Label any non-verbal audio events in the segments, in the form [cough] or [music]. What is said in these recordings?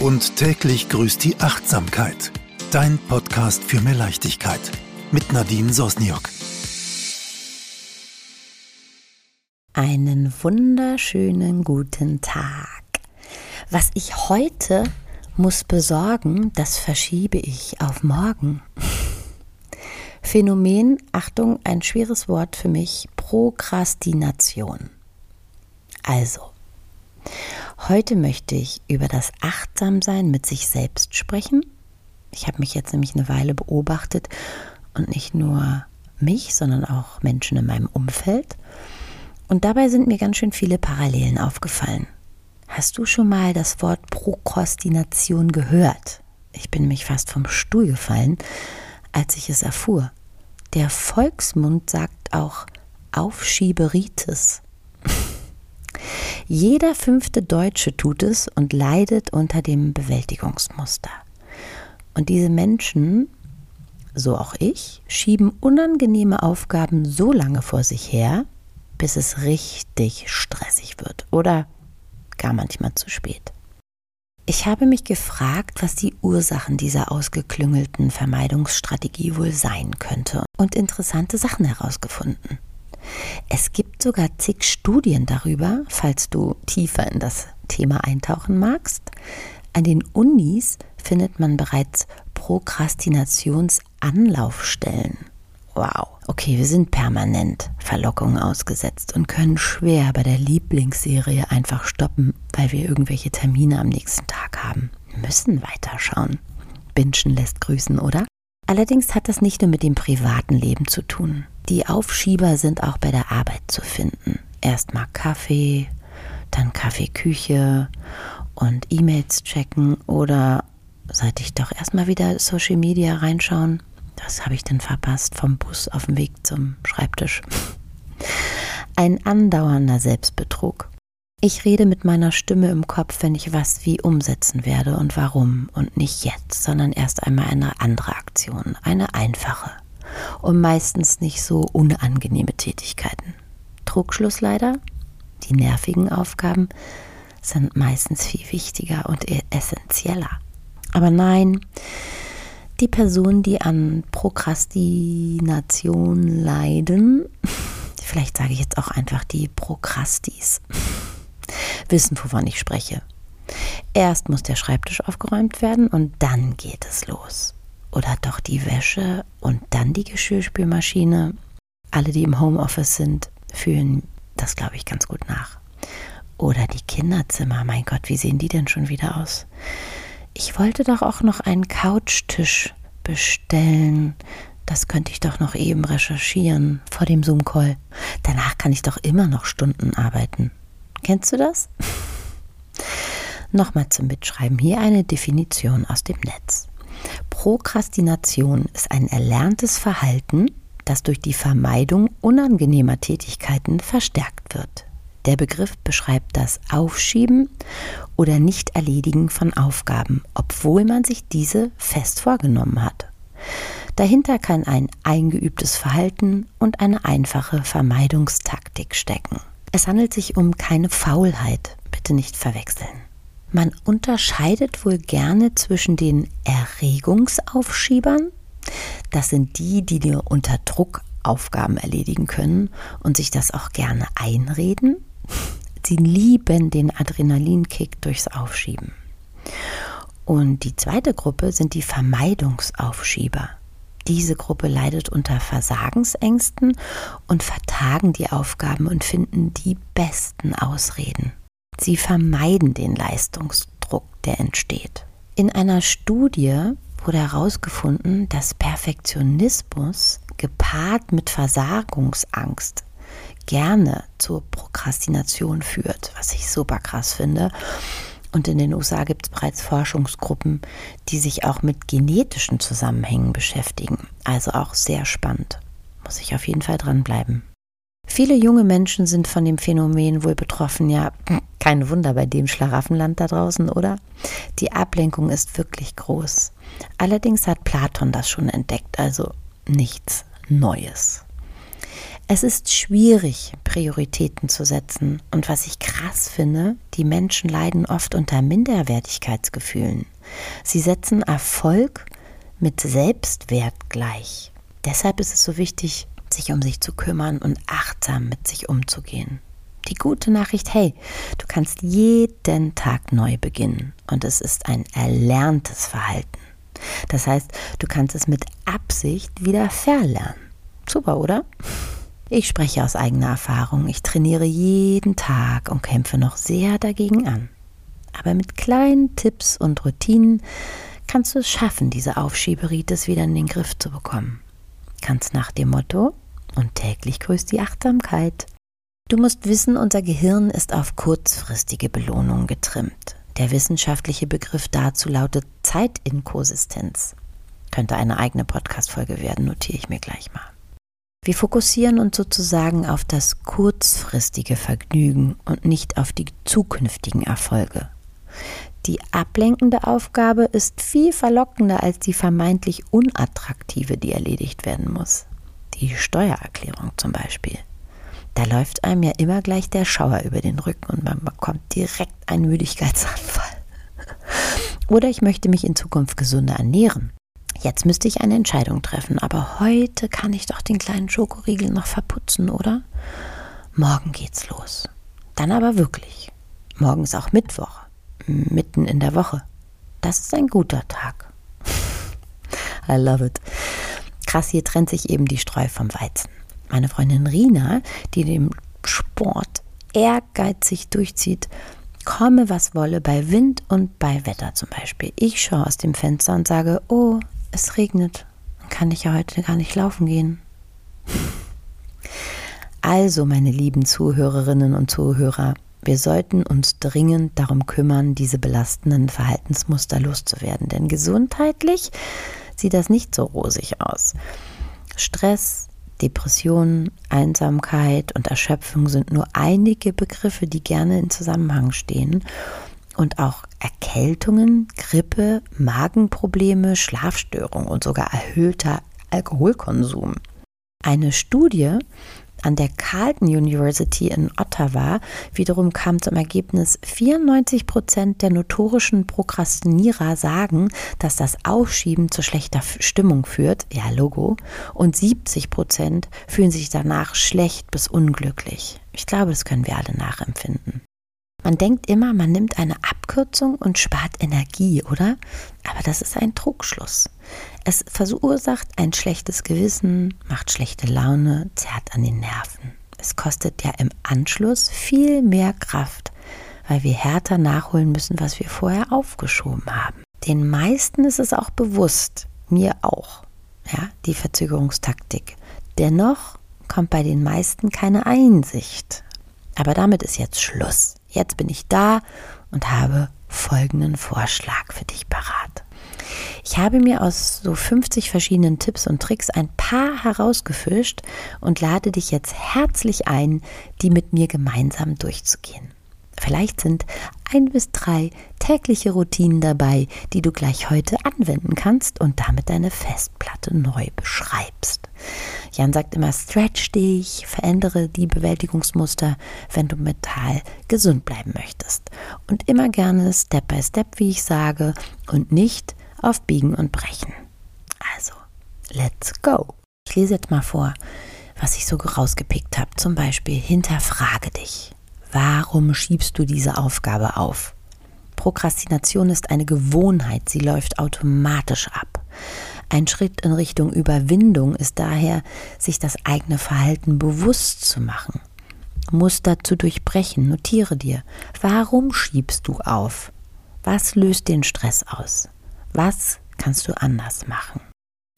Und täglich grüßt die Achtsamkeit. Dein Podcast für mehr Leichtigkeit. Mit Nadine Sosniok. Einen wunderschönen guten Tag. Was ich heute muss besorgen, das verschiebe ich auf morgen. [laughs] Phänomen, Achtung, ein schweres Wort für mich, Prokrastination. Also, heute möchte ich über das Achtsamsein mit sich selbst sprechen. Ich habe mich jetzt nämlich eine Weile beobachtet und nicht nur mich, sondern auch Menschen in meinem Umfeld. Und dabei sind mir ganz schön viele Parallelen aufgefallen. Hast du schon mal das Wort Prokrastination gehört? Ich bin mich fast vom Stuhl gefallen, als ich es erfuhr. Der Volksmund sagt auch Aufschieberitis. Jeder fünfte Deutsche tut es und leidet unter dem Bewältigungsmuster. Und diese Menschen, so auch ich, schieben unangenehme Aufgaben so lange vor sich her, bis es richtig stressig wird oder gar manchmal zu spät. Ich habe mich gefragt, was die Ursachen dieser ausgeklüngelten Vermeidungsstrategie wohl sein könnte und interessante Sachen herausgefunden. Es gibt sogar zig Studien darüber, falls du tiefer in das Thema eintauchen magst. An den Unis findet man bereits Prokrastinationsanlaufstellen. Wow. Okay, wir sind permanent Verlockungen ausgesetzt und können schwer bei der Lieblingsserie einfach stoppen, weil wir irgendwelche Termine am nächsten Tag haben. Müssen weiterschauen. Binschen lässt grüßen, oder? Allerdings hat das nicht nur mit dem privaten Leben zu tun. Die Aufschieber sind auch bei der Arbeit zu finden. Erstmal Kaffee, dann Kaffeeküche und E-Mails checken oder sollte ich doch erstmal wieder Social Media reinschauen? Was habe ich denn verpasst vom Bus auf dem Weg zum Schreibtisch? [laughs] Ein andauernder Selbstbetrug. Ich rede mit meiner Stimme im Kopf, wenn ich was wie umsetzen werde und warum und nicht jetzt, sondern erst einmal eine andere Aktion, eine einfache und meistens nicht so unangenehme Tätigkeiten. Trugschluss leider, die nervigen Aufgaben sind meistens viel wichtiger und essentieller. Aber nein, die Personen, die an Prokrastination leiden, [laughs] vielleicht sage ich jetzt auch einfach die Prokrastis, [laughs] wissen, wovon ich spreche. Erst muss der Schreibtisch aufgeräumt werden und dann geht es los. Oder doch die Wäsche und dann die Geschirrspülmaschine. Alle, die im Homeoffice sind, fühlen das, glaube ich, ganz gut nach. Oder die Kinderzimmer, mein Gott, wie sehen die denn schon wieder aus? ich wollte doch auch noch einen Couchtisch bestellen. Das könnte ich doch noch eben recherchieren vor dem Zoom-Call. Danach kann ich doch immer noch Stunden arbeiten. Kennst du das? [laughs] Nochmal zum Mitschreiben. Hier eine Definition aus dem Netz. Prokrastination ist ein erlerntes Verhalten, das durch die Vermeidung unangenehmer Tätigkeiten verstärkt wird. Der Begriff beschreibt das Aufschieben oder Nicht-Erledigen von Aufgaben, obwohl man sich diese fest vorgenommen hat. Dahinter kann ein eingeübtes Verhalten und eine einfache Vermeidungstaktik stecken. Es handelt sich um keine Faulheit, bitte nicht verwechseln. Man unterscheidet wohl gerne zwischen den Erregungsaufschiebern, das sind die, die dir unter Druck Aufgaben erledigen können und sich das auch gerne einreden, Sie lieben den Adrenalinkick durchs Aufschieben. Und die zweite Gruppe sind die Vermeidungsaufschieber. Diese Gruppe leidet unter Versagensängsten und vertagen die Aufgaben und finden die besten Ausreden. Sie vermeiden den Leistungsdruck, der entsteht. In einer Studie wurde herausgefunden, dass Perfektionismus gepaart mit Versagungsangst gerne zur Prokrastination führt, was ich super krass finde. Und in den USA gibt es bereits Forschungsgruppen, die sich auch mit genetischen Zusammenhängen beschäftigen. Also auch sehr spannend. Muss ich auf jeden Fall dranbleiben. Viele junge Menschen sind von dem Phänomen wohl betroffen. Ja, kein Wunder bei dem Schlaraffenland da draußen, oder? Die Ablenkung ist wirklich groß. Allerdings hat Platon das schon entdeckt, also nichts Neues. Es ist schwierig, Prioritäten zu setzen. Und was ich krass finde, die Menschen leiden oft unter Minderwertigkeitsgefühlen. Sie setzen Erfolg mit Selbstwert gleich. Deshalb ist es so wichtig, sich um sich zu kümmern und achtsam mit sich umzugehen. Die gute Nachricht, hey, du kannst jeden Tag neu beginnen und es ist ein erlerntes Verhalten. Das heißt, du kannst es mit Absicht wieder verlernen. Super, oder? Ich spreche aus eigener Erfahrung. Ich trainiere jeden Tag und kämpfe noch sehr dagegen an. Aber mit kleinen Tipps und Routinen kannst du es schaffen, diese Aufschieberitis wieder in den Griff zu bekommen. Ganz nach dem Motto, und täglich grüßt die Achtsamkeit. Du musst wissen, unser Gehirn ist auf kurzfristige Belohnung getrimmt. Der wissenschaftliche Begriff dazu lautet Zeitinkonsistenz. Könnte eine eigene Podcast-Folge werden, notiere ich mir gleich mal. Wir fokussieren uns sozusagen auf das kurzfristige Vergnügen und nicht auf die zukünftigen Erfolge. Die ablenkende Aufgabe ist viel verlockender als die vermeintlich unattraktive, die erledigt werden muss. Die Steuererklärung zum Beispiel. Da läuft einem ja immer gleich der Schauer über den Rücken und man bekommt direkt einen Müdigkeitsanfall. [laughs] Oder ich möchte mich in Zukunft gesünder ernähren. Jetzt müsste ich eine Entscheidung treffen, aber heute kann ich doch den kleinen Schokoriegel noch verputzen, oder? Morgen geht's los. Dann aber wirklich. Morgen ist auch Mittwoch, mitten in der Woche. Das ist ein guter Tag. [laughs] I love it. Krass, hier trennt sich eben die Streu vom Weizen. Meine Freundin Rina, die den Sport ehrgeizig durchzieht, komme was wolle, bei Wind und bei Wetter zum Beispiel. Ich schaue aus dem Fenster und sage, oh, es regnet. Dann kann ich ja heute gar nicht laufen gehen. Also, meine lieben Zuhörerinnen und Zuhörer, wir sollten uns dringend darum kümmern, diese belastenden Verhaltensmuster loszuwerden, denn gesundheitlich sieht das nicht so rosig aus. Stress, Depression, Einsamkeit und Erschöpfung sind nur einige Begriffe, die gerne in Zusammenhang stehen und auch Erkältungen, Grippe, Magenprobleme, Schlafstörungen und sogar erhöhter Alkoholkonsum. Eine Studie an der Carleton University in Ottawa wiederum kam zum Ergebnis, 94 Prozent der notorischen Prokrastinierer sagen, dass das Aufschieben zu schlechter Stimmung führt, ja Logo, und 70 Prozent fühlen sich danach schlecht bis unglücklich. Ich glaube, das können wir alle nachempfinden. Man denkt immer, man nimmt eine Abkürzung und spart Energie, oder? Aber das ist ein Trugschluss. Es verursacht ein schlechtes Gewissen, macht schlechte Laune, zerrt an den Nerven. Es kostet ja im Anschluss viel mehr Kraft, weil wir härter nachholen müssen, was wir vorher aufgeschoben haben. Den meisten ist es auch bewusst, mir auch, ja, die Verzögerungstaktik. Dennoch kommt bei den meisten keine Einsicht. Aber damit ist jetzt Schluss. Jetzt bin ich da und habe folgenden Vorschlag für dich parat. Ich habe mir aus so 50 verschiedenen Tipps und Tricks ein paar herausgefischt und lade dich jetzt herzlich ein, die mit mir gemeinsam durchzugehen. Vielleicht sind ein bis drei tägliche Routinen dabei, die du gleich heute anwenden kannst und damit deine Festplatte neu beschreibst. Jan sagt immer, stretch dich, verändere die Bewältigungsmuster, wenn du mental gesund bleiben möchtest. Und immer gerne Step by Step, wie ich sage, und nicht auf Biegen und Brechen. Also, let's go. Ich lese jetzt mal vor, was ich so rausgepickt habe. Zum Beispiel, hinterfrage dich. Warum schiebst du diese Aufgabe auf? Prokrastination ist eine Gewohnheit, sie läuft automatisch ab. Ein Schritt in Richtung Überwindung ist daher, sich das eigene Verhalten bewusst zu machen. Muster zu durchbrechen, notiere dir, warum schiebst du auf? Was löst den Stress aus? Was kannst du anders machen?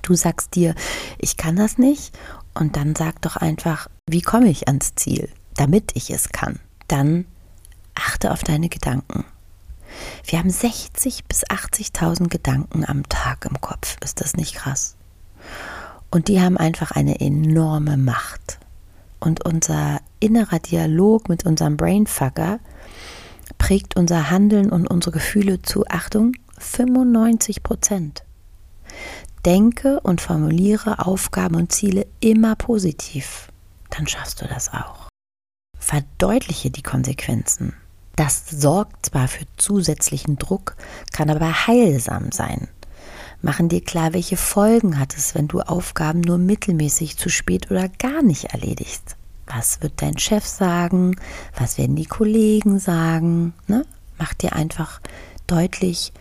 Du sagst dir, ich kann das nicht und dann sag doch einfach, wie komme ich ans Ziel, damit ich es kann dann achte auf deine Gedanken. Wir haben 60 bis 80.000 Gedanken am Tag im Kopf. Ist das nicht krass? Und die haben einfach eine enorme Macht. Und unser innerer Dialog mit unserem Brainfucker prägt unser Handeln und unsere Gefühle zu, Achtung, 95 Prozent. Denke und formuliere Aufgaben und Ziele immer positiv. dann schaffst du das auch. Verdeutliche die Konsequenzen. Das sorgt zwar für zusätzlichen Druck, kann aber heilsam sein. Machen dir klar, welche Folgen hat es, wenn du Aufgaben nur mittelmäßig zu spät oder gar nicht erledigst. Was wird dein Chef sagen? Was werden die Kollegen sagen? Ne? Mach dir einfach deutlich,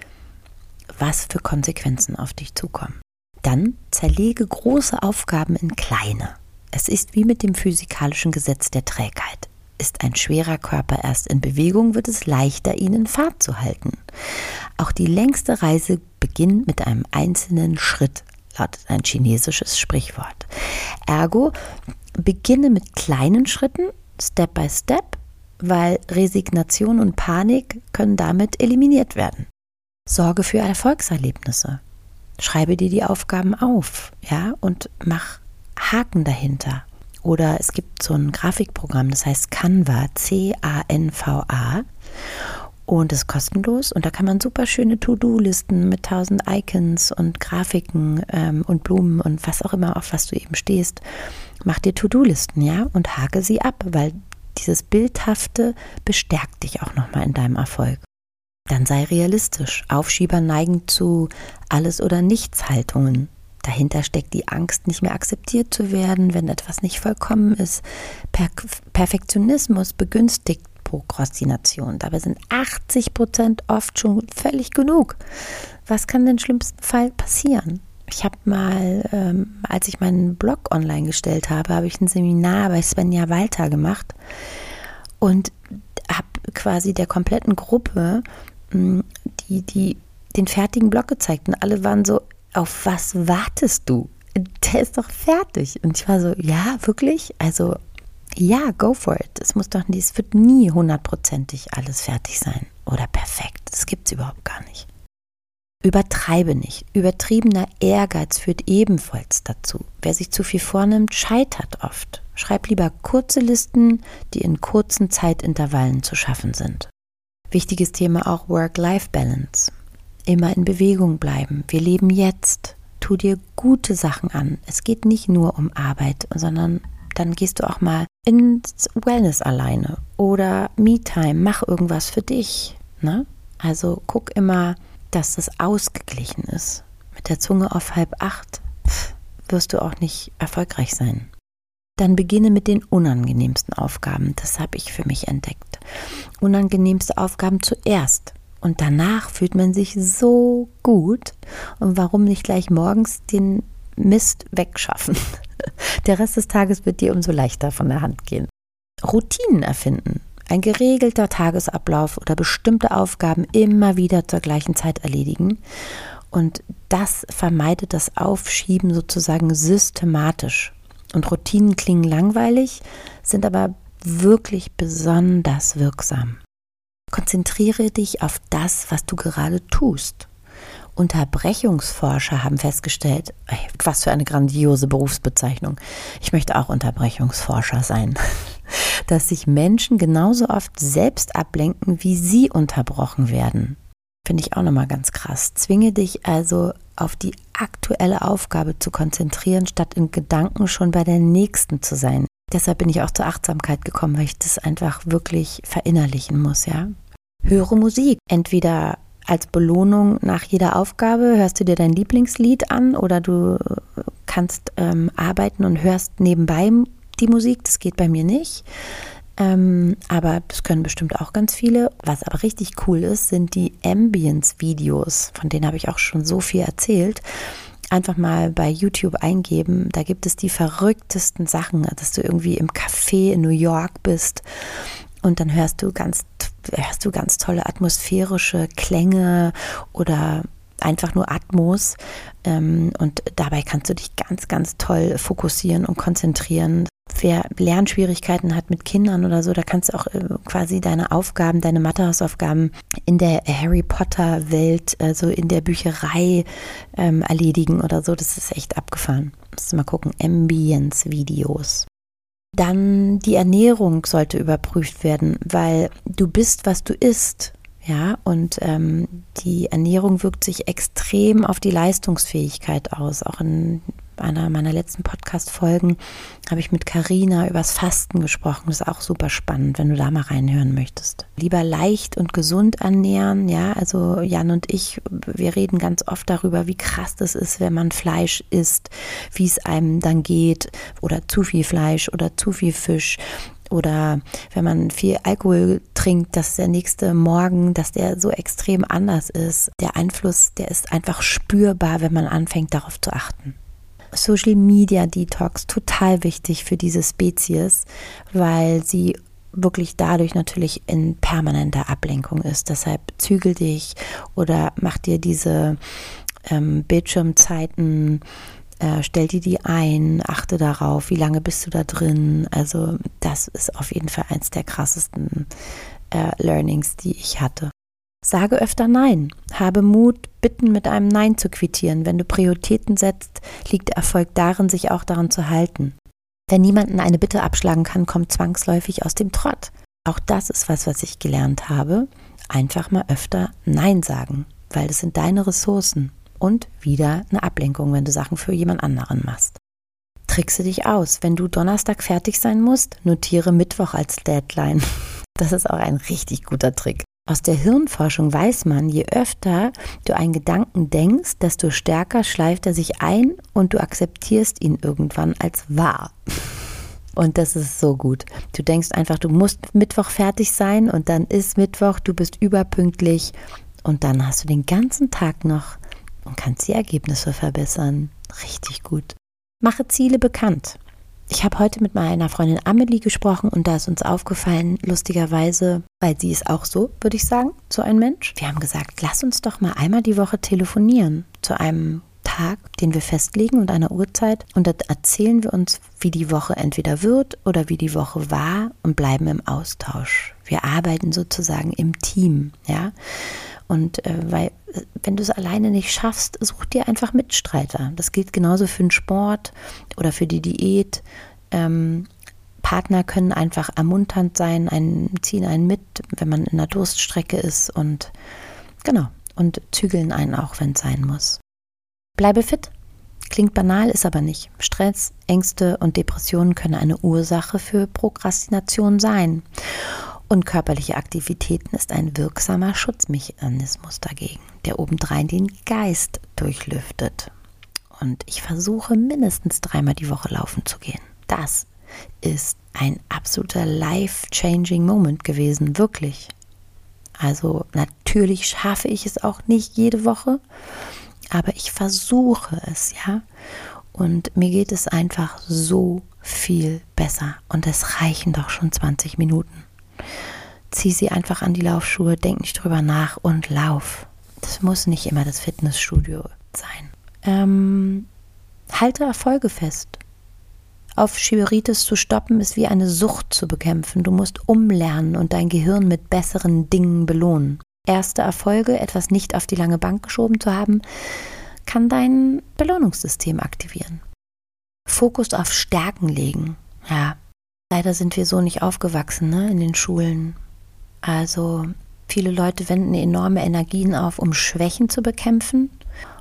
was für Konsequenzen auf dich zukommen. Dann zerlege große Aufgaben in kleine. Es ist wie mit dem physikalischen Gesetz der Trägheit. Ist ein schwerer Körper erst in Bewegung, wird es leichter, ihn in Fahrt zu halten. Auch die längste Reise beginnt mit einem einzelnen Schritt, lautet ein chinesisches Sprichwort. Ergo, beginne mit kleinen Schritten, Step by Step, weil Resignation und Panik können damit eliminiert werden. Sorge für Erfolgserlebnisse. Schreibe dir die Aufgaben auf, ja, und mach Haken dahinter. Oder es gibt so ein Grafikprogramm, das heißt Canva, C-A-N-V-A. Und ist kostenlos und da kann man super schöne To-Do-Listen mit tausend Icons und Grafiken ähm, und Blumen und was auch immer, auf was du eben stehst. Mach dir To-Do-Listen, ja, und hake sie ab, weil dieses Bildhafte bestärkt dich auch nochmal in deinem Erfolg. Dann sei realistisch. Aufschieber neigen zu Alles- oder Nichts-Haltungen. Dahinter steckt die Angst, nicht mehr akzeptiert zu werden, wenn etwas nicht vollkommen ist. Per Perfektionismus begünstigt Prokrastination. Dabei sind 80 Prozent oft schon völlig genug. Was kann denn im schlimmsten Fall passieren? Ich habe mal, ähm, als ich meinen Blog online gestellt habe, habe ich ein Seminar bei Svenja Walter gemacht und habe quasi der kompletten Gruppe die, die den fertigen Blog gezeigt und alle waren so, auf was wartest du? Der ist doch fertig. Und ich war so, ja, wirklich? Also, ja, go for it. Es muss doch nie, es wird nie hundertprozentig alles fertig sein oder perfekt. Das gibt es überhaupt gar nicht. Übertreibe nicht. Übertriebener Ehrgeiz führt ebenfalls dazu. Wer sich zu viel vornimmt, scheitert oft. Schreib lieber kurze Listen, die in kurzen Zeitintervallen zu schaffen sind. Wichtiges Thema auch Work-Life-Balance immer in Bewegung bleiben. Wir leben jetzt. Tu dir gute Sachen an. Es geht nicht nur um Arbeit, sondern dann gehst du auch mal ins Wellness alleine oder Me-Time. Mach irgendwas für dich. Ne? Also guck immer, dass das ausgeglichen ist. Mit der Zunge auf halb acht wirst du auch nicht erfolgreich sein. Dann beginne mit den unangenehmsten Aufgaben. Das habe ich für mich entdeckt. Unangenehmste Aufgaben zuerst. Und danach fühlt man sich so gut. Und warum nicht gleich morgens den Mist wegschaffen? [laughs] Der Rest des Tages wird dir umso leichter von der Hand gehen. Routinen erfinden. Ein geregelter Tagesablauf oder bestimmte Aufgaben immer wieder zur gleichen Zeit erledigen. Und das vermeidet das Aufschieben sozusagen systematisch. Und Routinen klingen langweilig, sind aber wirklich besonders wirksam. Konzentriere dich auf das, was du gerade tust. Unterbrechungsforscher haben festgestellt, was für eine grandiose Berufsbezeichnung. Ich möchte auch Unterbrechungsforscher sein. [laughs] Dass sich Menschen genauso oft selbst ablenken, wie sie unterbrochen werden. Finde ich auch nochmal ganz krass. Zwinge dich also auf die aktuelle Aufgabe zu konzentrieren, statt in Gedanken schon bei der nächsten zu sein. Deshalb bin ich auch zur Achtsamkeit gekommen, weil ich das einfach wirklich verinnerlichen muss, ja. Höre Musik. Entweder als Belohnung nach jeder Aufgabe hörst du dir dein Lieblingslied an oder du kannst ähm, arbeiten und hörst nebenbei die Musik. Das geht bei mir nicht. Ähm, aber das können bestimmt auch ganz viele. Was aber richtig cool ist, sind die Ambience-Videos. Von denen habe ich auch schon so viel erzählt einfach mal bei YouTube eingeben. Da gibt es die verrücktesten Sachen, dass du irgendwie im Café in New York bist und dann hörst du ganz, hörst du ganz tolle atmosphärische Klänge oder einfach nur Atmos. Ähm, und dabei kannst du dich ganz, ganz toll fokussieren und konzentrieren. Wer Lernschwierigkeiten hat mit Kindern oder so, da kannst du auch äh, quasi deine Aufgaben, deine Mathehausaufgaben in der Harry Potter Welt, also in der Bücherei ähm, erledigen oder so. Das ist echt abgefahren. Musst du mal gucken. Ambience Videos. Dann die Ernährung sollte überprüft werden, weil du bist, was du isst. Ja, und ähm, die Ernährung wirkt sich extrem auf die Leistungsfähigkeit aus, auch in einer meiner letzten Podcast-Folgen habe ich mit Karina übers Fasten gesprochen. Das ist auch super spannend, wenn du da mal reinhören möchtest. Lieber leicht und gesund ernähren, ja. Also Jan und ich, wir reden ganz oft darüber, wie krass das ist, wenn man Fleisch isst, wie es einem dann geht oder zu viel Fleisch oder zu viel Fisch oder wenn man viel Alkohol trinkt, dass der nächste Morgen, dass der so extrem anders ist. Der Einfluss, der ist einfach spürbar, wenn man anfängt darauf zu achten. Social Media Detox total wichtig für diese Spezies, weil sie wirklich dadurch natürlich in permanenter Ablenkung ist. Deshalb zügel dich oder mach dir diese ähm, Bildschirmzeiten äh, stell dir die ein, achte darauf, wie lange bist du da drin. Also das ist auf jeden Fall eins der krassesten äh, Learnings, die ich hatte. Sage öfter Nein. Habe Mut, Bitten mit einem Nein zu quittieren. Wenn du Prioritäten setzt, liegt Erfolg darin, sich auch daran zu halten. Wenn niemanden eine Bitte abschlagen kann, kommt zwangsläufig aus dem Trott. Auch das ist was, was ich gelernt habe. Einfach mal öfter Nein sagen, weil das sind deine Ressourcen und wieder eine Ablenkung, wenn du Sachen für jemand anderen machst. Trickse dich aus. Wenn du Donnerstag fertig sein musst, notiere Mittwoch als Deadline. [laughs] Das ist auch ein richtig guter Trick. Aus der Hirnforschung weiß man, je öfter du einen Gedanken denkst, desto stärker schleift er sich ein und du akzeptierst ihn irgendwann als wahr. Und das ist so gut. Du denkst einfach, du musst Mittwoch fertig sein und dann ist Mittwoch, du bist überpünktlich und dann hast du den ganzen Tag noch und kannst die Ergebnisse verbessern. Richtig gut. Mache Ziele bekannt. Ich habe heute mit meiner Freundin Amelie gesprochen und da ist uns aufgefallen, lustigerweise, weil sie ist auch so, würde ich sagen, so ein Mensch. Wir haben gesagt, lass uns doch mal einmal die Woche telefonieren zu einem Tag, den wir festlegen und einer Uhrzeit und da erzählen wir uns, wie die Woche entweder wird oder wie die Woche war und bleiben im Austausch. Wir arbeiten sozusagen im Team, ja. Und äh, weil, wenn du es alleine nicht schaffst, such dir einfach Mitstreiter. Das gilt genauso für den Sport oder für die Diät. Ähm, Partner können einfach ermunternd sein, einen, ziehen einen mit, wenn man in einer Durststrecke ist und genau, und zügeln einen auch, wenn es sein muss. Bleibe fit. Klingt banal, ist aber nicht. Stress, Ängste und Depressionen können eine Ursache für Prokrastination sein. Und körperliche Aktivitäten ist ein wirksamer Schutzmechanismus dagegen, der obendrein den Geist durchlüftet. Und ich versuche mindestens dreimal die Woche laufen zu gehen. Das ist ein absoluter life-changing Moment gewesen, wirklich. Also natürlich schaffe ich es auch nicht jede Woche, aber ich versuche es, ja. Und mir geht es einfach so viel besser. Und es reichen doch schon 20 Minuten zieh sie einfach an die Laufschuhe, denk nicht drüber nach und lauf. Das muss nicht immer das Fitnessstudio sein. Ähm, halte Erfolge fest. Auf Schiberitis zu stoppen ist wie eine Sucht zu bekämpfen. Du musst umlernen und dein Gehirn mit besseren Dingen belohnen. Erste Erfolge, etwas nicht auf die lange Bank geschoben zu haben, kann dein Belohnungssystem aktivieren. Fokus auf Stärken legen. Ja, leider sind wir so nicht aufgewachsen ne, in den Schulen. Also viele Leute wenden enorme Energien auf, um Schwächen zu bekämpfen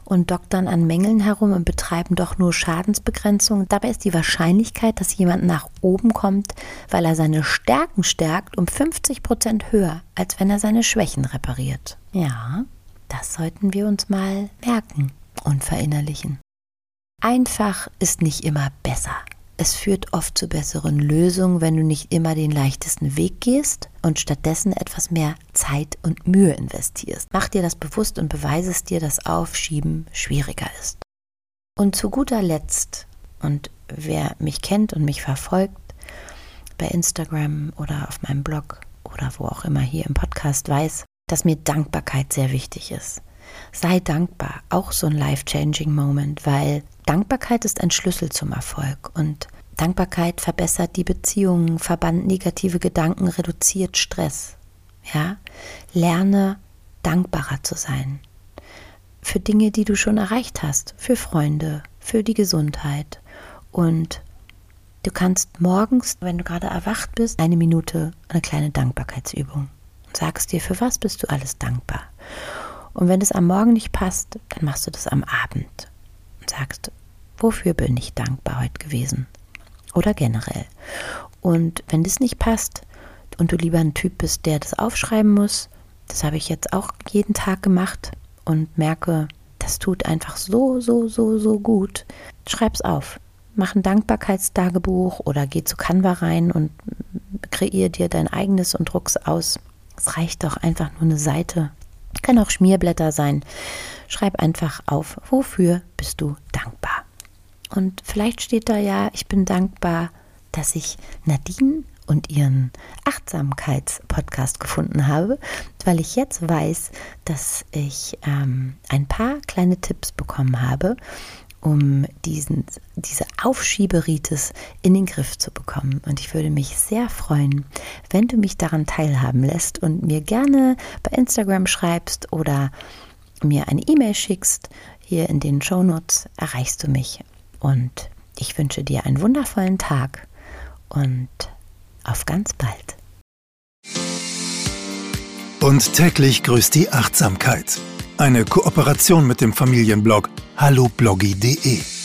und doktern an Mängeln herum und betreiben doch nur Schadensbegrenzung. Dabei ist die Wahrscheinlichkeit, dass jemand nach oben kommt, weil er seine Stärken stärkt, um 50 Prozent höher, als wenn er seine Schwächen repariert. Ja, das sollten wir uns mal merken und verinnerlichen. Einfach ist nicht immer besser. Es führt oft zu besseren Lösungen, wenn du nicht immer den leichtesten Weg gehst und stattdessen etwas mehr Zeit und Mühe investierst. Mach dir das bewusst und beweise es dir, dass Aufschieben schwieriger ist. Und zu guter Letzt, und wer mich kennt und mich verfolgt, bei Instagram oder auf meinem Blog oder wo auch immer hier im Podcast weiß, dass mir Dankbarkeit sehr wichtig ist. Sei dankbar, auch so ein life-changing Moment, weil Dankbarkeit ist ein Schlüssel zum Erfolg und Dankbarkeit verbessert die Beziehungen, verbannt negative Gedanken, reduziert Stress. Ja, lerne dankbarer zu sein. Für Dinge, die du schon erreicht hast, für Freunde, für die Gesundheit. Und du kannst morgens, wenn du gerade erwacht bist, eine Minute eine kleine Dankbarkeitsübung. Und sagst dir, für was bist du alles dankbar? Und wenn es am Morgen nicht passt, dann machst du das am Abend und sagst, Wofür bin ich dankbar heute gewesen? Oder generell. Und wenn das nicht passt und du lieber ein Typ bist, der das aufschreiben muss, das habe ich jetzt auch jeden Tag gemacht und merke, das tut einfach so, so, so, so gut. Schreib's auf. Mach ein Dankbarkeitstagebuch oder geh zu Canva rein und kreier dir dein eigenes und druck's aus. Es reicht doch einfach nur eine Seite. Kann auch Schmierblätter sein. Schreib einfach auf, wofür bist du dankbar. Und vielleicht steht da ja, ich bin dankbar, dass ich Nadine und ihren Achtsamkeitspodcast gefunden habe, weil ich jetzt weiß, dass ich ähm, ein paar kleine Tipps bekommen habe, um diesen, diese Aufschieberitis in den Griff zu bekommen. Und ich würde mich sehr freuen, wenn du mich daran teilhaben lässt und mir gerne bei Instagram schreibst oder mir eine E-Mail schickst. Hier in den Shownotes erreichst du mich. Und ich wünsche dir einen wundervollen Tag und auf ganz bald. Und täglich grüßt die Achtsamkeit. Eine Kooperation mit dem Familienblog hallobloggy.de